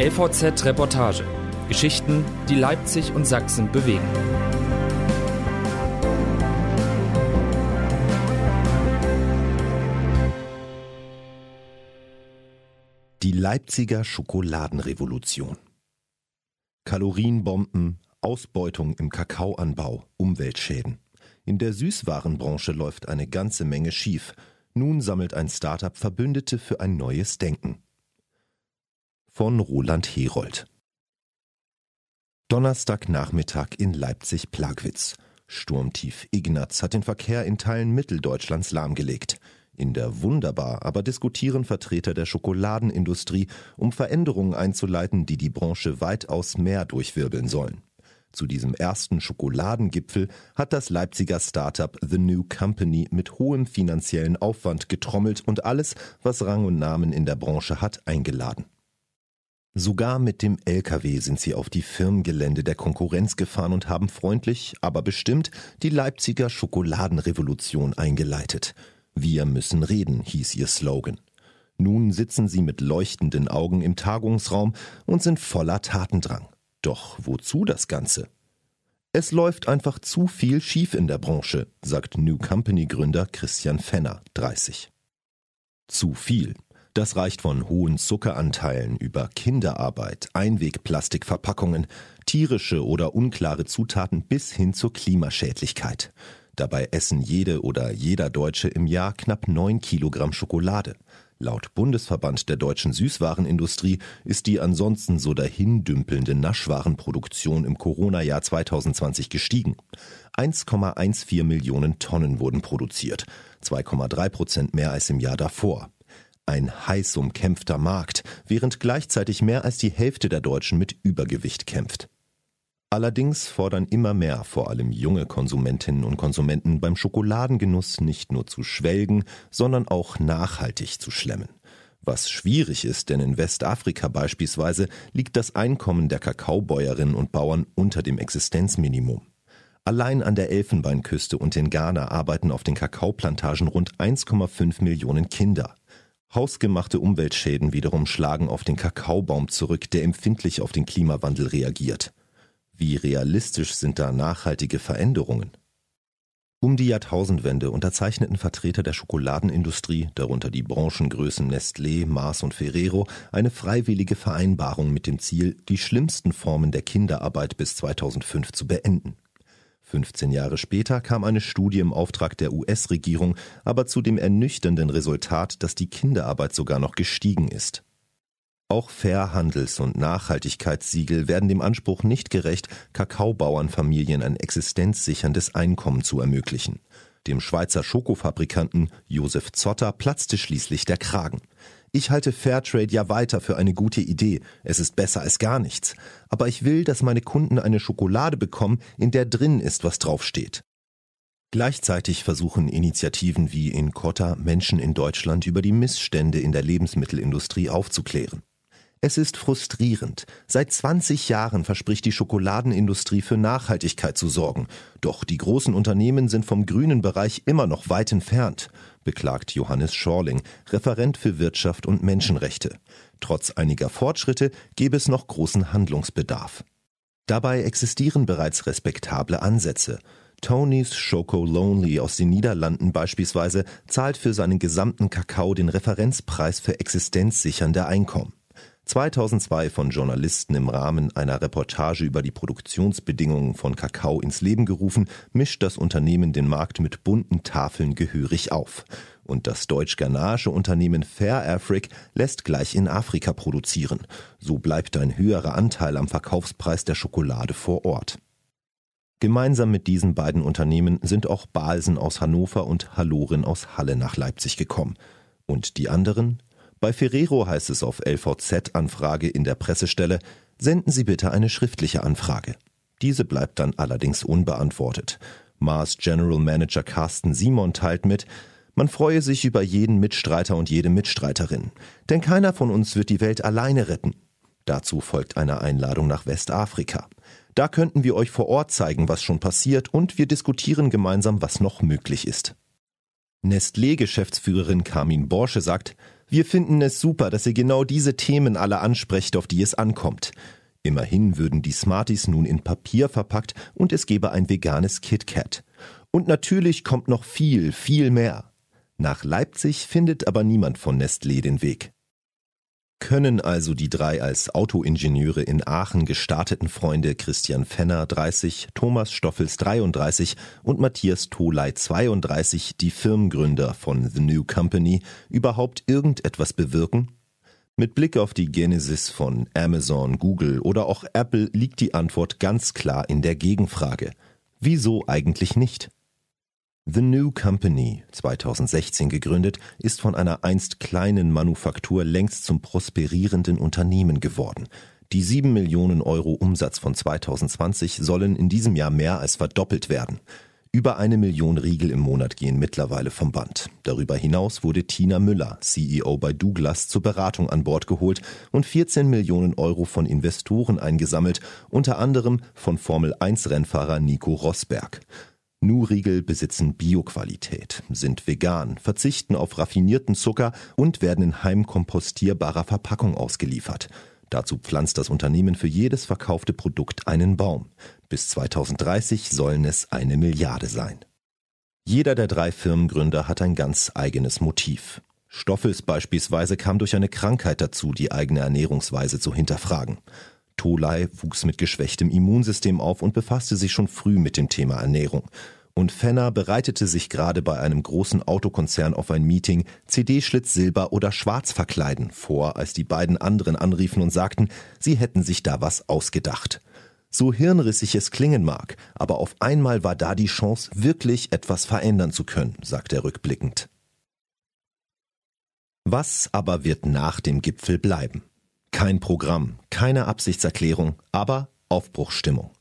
LVZ Reportage. Geschichten, die Leipzig und Sachsen bewegen. Die Leipziger Schokoladenrevolution. Kalorienbomben, Ausbeutung im Kakaoanbau, Umweltschäden. In der Süßwarenbranche läuft eine ganze Menge schief. Nun sammelt ein Startup Verbündete für ein neues Denken. Von Roland Herold. Donnerstagnachmittag in Leipzig-Plagwitz. Sturmtief Ignaz hat den Verkehr in Teilen Mitteldeutschlands lahmgelegt. In der Wunderbar aber diskutieren Vertreter der Schokoladenindustrie, um Veränderungen einzuleiten, die die Branche weitaus mehr durchwirbeln sollen. Zu diesem ersten Schokoladengipfel hat das Leipziger Startup The New Company mit hohem finanziellen Aufwand getrommelt und alles, was Rang und Namen in der Branche hat, eingeladen. Sogar mit dem LKW sind sie auf die Firmengelände der Konkurrenz gefahren und haben freundlich, aber bestimmt die Leipziger Schokoladenrevolution eingeleitet. Wir müssen reden, hieß ihr Slogan. Nun sitzen sie mit leuchtenden Augen im Tagungsraum und sind voller Tatendrang. Doch wozu das Ganze? Es läuft einfach zu viel schief in der Branche, sagt New Company Gründer Christian Fenner, 30. Zu viel. Das reicht von hohen Zuckeranteilen über Kinderarbeit, Einwegplastikverpackungen, tierische oder unklare Zutaten bis hin zur Klimaschädlichkeit. Dabei essen jede oder jeder Deutsche im Jahr knapp neun Kilogramm Schokolade. Laut Bundesverband der deutschen Süßwarenindustrie ist die ansonsten so dahindümpelnde Naschwarenproduktion im Corona-Jahr 2020 gestiegen. 1,14 Millionen Tonnen wurden produziert, 2,3 Prozent mehr als im Jahr davor. Ein heiß umkämpfter Markt, während gleichzeitig mehr als die Hälfte der Deutschen mit Übergewicht kämpft. Allerdings fordern immer mehr, vor allem junge Konsumentinnen und Konsumenten, beim Schokoladengenuss nicht nur zu schwelgen, sondern auch nachhaltig zu schlemmen. Was schwierig ist, denn in Westafrika beispielsweise liegt das Einkommen der Kakaobäuerinnen und Bauern unter dem Existenzminimum. Allein an der Elfenbeinküste und in Ghana arbeiten auf den Kakaoplantagen rund 1,5 Millionen Kinder. Hausgemachte Umweltschäden wiederum schlagen auf den Kakaobaum zurück, der empfindlich auf den Klimawandel reagiert. Wie realistisch sind da nachhaltige Veränderungen? Um die Jahrtausendwende unterzeichneten Vertreter der Schokoladenindustrie, darunter die Branchengrößen Nestlé, Mars und Ferrero, eine freiwillige Vereinbarung mit dem Ziel, die schlimmsten Formen der Kinderarbeit bis 2005 zu beenden. 15 Jahre später kam eine Studie im Auftrag der US-Regierung aber zu dem ernüchternden Resultat, dass die Kinderarbeit sogar noch gestiegen ist. Auch Fairhandels- und Nachhaltigkeitssiegel werden dem Anspruch nicht gerecht, Kakaobauernfamilien ein existenzsicherndes Einkommen zu ermöglichen. Dem Schweizer Schokofabrikanten Josef Zotter platzte schließlich der Kragen. Ich halte Fairtrade ja weiter für eine gute Idee. Es ist besser als gar nichts. Aber ich will, dass meine Kunden eine Schokolade bekommen, in der drin ist, was draufsteht. Gleichzeitig versuchen Initiativen wie in Kotta Menschen in Deutschland über die Missstände in der Lebensmittelindustrie aufzuklären. Es ist frustrierend. Seit 20 Jahren verspricht die Schokoladenindustrie für Nachhaltigkeit zu sorgen. Doch die großen Unternehmen sind vom grünen Bereich immer noch weit entfernt, beklagt Johannes Schorling, Referent für Wirtschaft und Menschenrechte. Trotz einiger Fortschritte gäbe es noch großen Handlungsbedarf. Dabei existieren bereits respektable Ansätze. Tony's Schoko Lonely aus den Niederlanden beispielsweise zahlt für seinen gesamten Kakao den Referenzpreis für existenzsichernde Einkommen. 2002 von Journalisten im Rahmen einer Reportage über die Produktionsbedingungen von Kakao ins Leben gerufen, mischt das Unternehmen den Markt mit bunten Tafeln gehörig auf. Und das deutsch-ghanaische Unternehmen Fair Afric lässt gleich in Afrika produzieren. So bleibt ein höherer Anteil am Verkaufspreis der Schokolade vor Ort. Gemeinsam mit diesen beiden Unternehmen sind auch Balsen aus Hannover und Halloren aus Halle nach Leipzig gekommen. Und die anderen? Bei Ferrero heißt es auf LVZ-Anfrage in der Pressestelle, senden Sie bitte eine schriftliche Anfrage. Diese bleibt dann allerdings unbeantwortet. Mars General Manager Carsten Simon teilt mit, man freue sich über jeden Mitstreiter und jede Mitstreiterin, denn keiner von uns wird die Welt alleine retten. Dazu folgt eine Einladung nach Westafrika. Da könnten wir euch vor Ort zeigen, was schon passiert und wir diskutieren gemeinsam, was noch möglich ist. Nestlé-Geschäftsführerin Carmin Borsche sagt, Wir finden es super, dass ihr genau diese Themen alle ansprecht, auf die es ankommt. Immerhin würden die Smarties nun in Papier verpackt und es gäbe ein veganes KitKat. Und natürlich kommt noch viel, viel mehr. Nach Leipzig findet aber niemand von Nestlé den Weg. Können also die drei als Autoingenieure in Aachen gestarteten Freunde Christian Fenner 30, Thomas Stoffels 33 und Matthias Toley 32, die Firmengründer von The New Company, überhaupt irgendetwas bewirken? Mit Blick auf die Genesis von Amazon, Google oder auch Apple liegt die Antwort ganz klar in der Gegenfrage. Wieso eigentlich nicht? The New Company, 2016 gegründet, ist von einer einst kleinen Manufaktur längst zum prosperierenden Unternehmen geworden. Die 7 Millionen Euro Umsatz von 2020 sollen in diesem Jahr mehr als verdoppelt werden. Über eine Million Riegel im Monat gehen mittlerweile vom Band. Darüber hinaus wurde Tina Müller, CEO bei Douglas, zur Beratung an Bord geholt und 14 Millionen Euro von Investoren eingesammelt, unter anderem von Formel 1 Rennfahrer Nico Rosberg. Nu-Riegel besitzen Bioqualität, sind vegan, verzichten auf raffinierten Zucker und werden in heimkompostierbarer Verpackung ausgeliefert. Dazu pflanzt das Unternehmen für jedes verkaufte Produkt einen Baum. Bis 2030 sollen es eine Milliarde sein. Jeder der drei Firmengründer hat ein ganz eigenes Motiv. Stoffels beispielsweise kam durch eine Krankheit dazu, die eigene Ernährungsweise zu hinterfragen. Tolai wuchs mit geschwächtem Immunsystem auf und befasste sich schon früh mit dem Thema Ernährung. Und Fenner bereitete sich gerade bei einem großen Autokonzern auf ein Meeting CD-Schlitz Silber oder Schwarz verkleiden vor, als die beiden anderen anriefen und sagten, sie hätten sich da was ausgedacht. So hirnrissig es klingen mag, aber auf einmal war da die Chance, wirklich etwas verändern zu können, sagt er rückblickend. Was aber wird nach dem Gipfel bleiben? Kein Programm, keine Absichtserklärung, aber Aufbruchstimmung.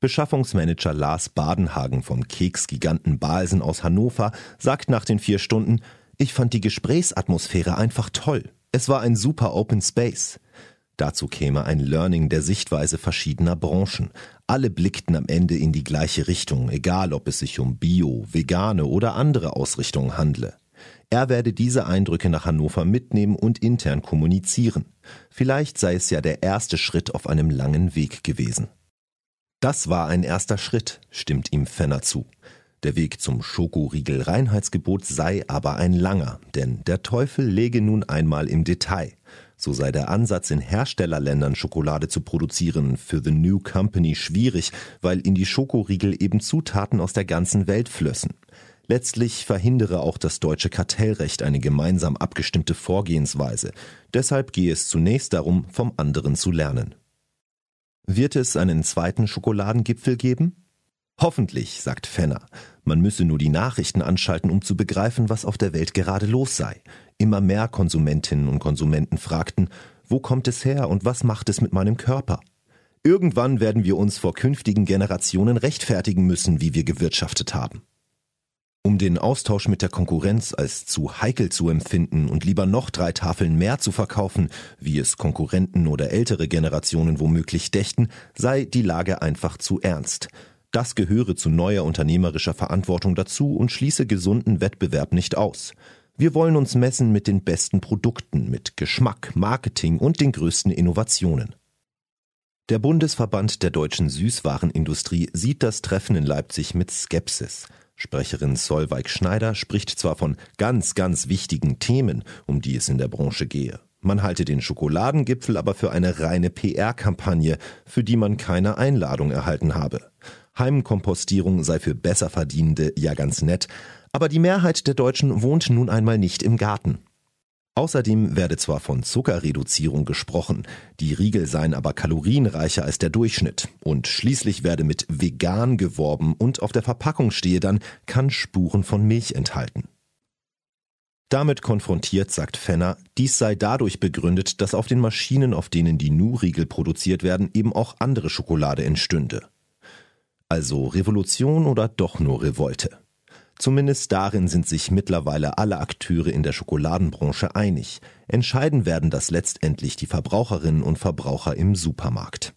Beschaffungsmanager Lars Badenhagen vom Keksgiganten Balsen aus Hannover sagt nach den vier Stunden, ich fand die Gesprächsatmosphäre einfach toll. Es war ein super Open Space. Dazu käme ein Learning der Sichtweise verschiedener Branchen. Alle blickten am Ende in die gleiche Richtung, egal ob es sich um Bio, vegane oder andere Ausrichtungen handle. Er werde diese Eindrücke nach Hannover mitnehmen und intern kommunizieren. Vielleicht sei es ja der erste Schritt auf einem langen Weg gewesen. Das war ein erster Schritt, stimmt ihm Fenner zu. Der Weg zum Schokoriegel-Reinheitsgebot sei aber ein langer, denn der Teufel lege nun einmal im Detail. So sei der Ansatz, in Herstellerländern Schokolade zu produzieren, für The New Company schwierig, weil in die Schokoriegel eben Zutaten aus der ganzen Welt flössen. Letztlich verhindere auch das deutsche Kartellrecht eine gemeinsam abgestimmte Vorgehensweise. Deshalb gehe es zunächst darum, vom anderen zu lernen. Wird es einen zweiten Schokoladengipfel geben? Hoffentlich, sagt Fenner. Man müsse nur die Nachrichten anschalten, um zu begreifen, was auf der Welt gerade los sei. Immer mehr Konsumentinnen und Konsumenten fragten, wo kommt es her und was macht es mit meinem Körper? Irgendwann werden wir uns vor künftigen Generationen rechtfertigen müssen, wie wir gewirtschaftet haben. Um den Austausch mit der Konkurrenz als zu heikel zu empfinden und lieber noch drei Tafeln mehr zu verkaufen, wie es Konkurrenten oder ältere Generationen womöglich dächten, sei die Lage einfach zu ernst. Das gehöre zu neuer unternehmerischer Verantwortung dazu und schließe gesunden Wettbewerb nicht aus. Wir wollen uns messen mit den besten Produkten, mit Geschmack, Marketing und den größten Innovationen. Der Bundesverband der deutschen Süßwarenindustrie sieht das Treffen in Leipzig mit Skepsis. Sprecherin Solveig Schneider spricht zwar von ganz, ganz wichtigen Themen, um die es in der Branche gehe. Man halte den Schokoladengipfel aber für eine reine PR-Kampagne, für die man keine Einladung erhalten habe. Heimkompostierung sei für Besserverdienende ja ganz nett, aber die Mehrheit der Deutschen wohnt nun einmal nicht im Garten. Außerdem werde zwar von Zuckerreduzierung gesprochen, die Riegel seien aber kalorienreicher als der Durchschnitt und schließlich werde mit vegan geworben und auf der Verpackung stehe dann, kann Spuren von Milch enthalten. Damit konfrontiert, sagt Fenner, dies sei dadurch begründet, dass auf den Maschinen, auf denen die Nu-Riegel produziert werden, eben auch andere Schokolade entstünde. Also Revolution oder doch nur Revolte? Zumindest darin sind sich mittlerweile alle Akteure in der Schokoladenbranche einig. Entscheiden werden das letztendlich die Verbraucherinnen und Verbraucher im Supermarkt.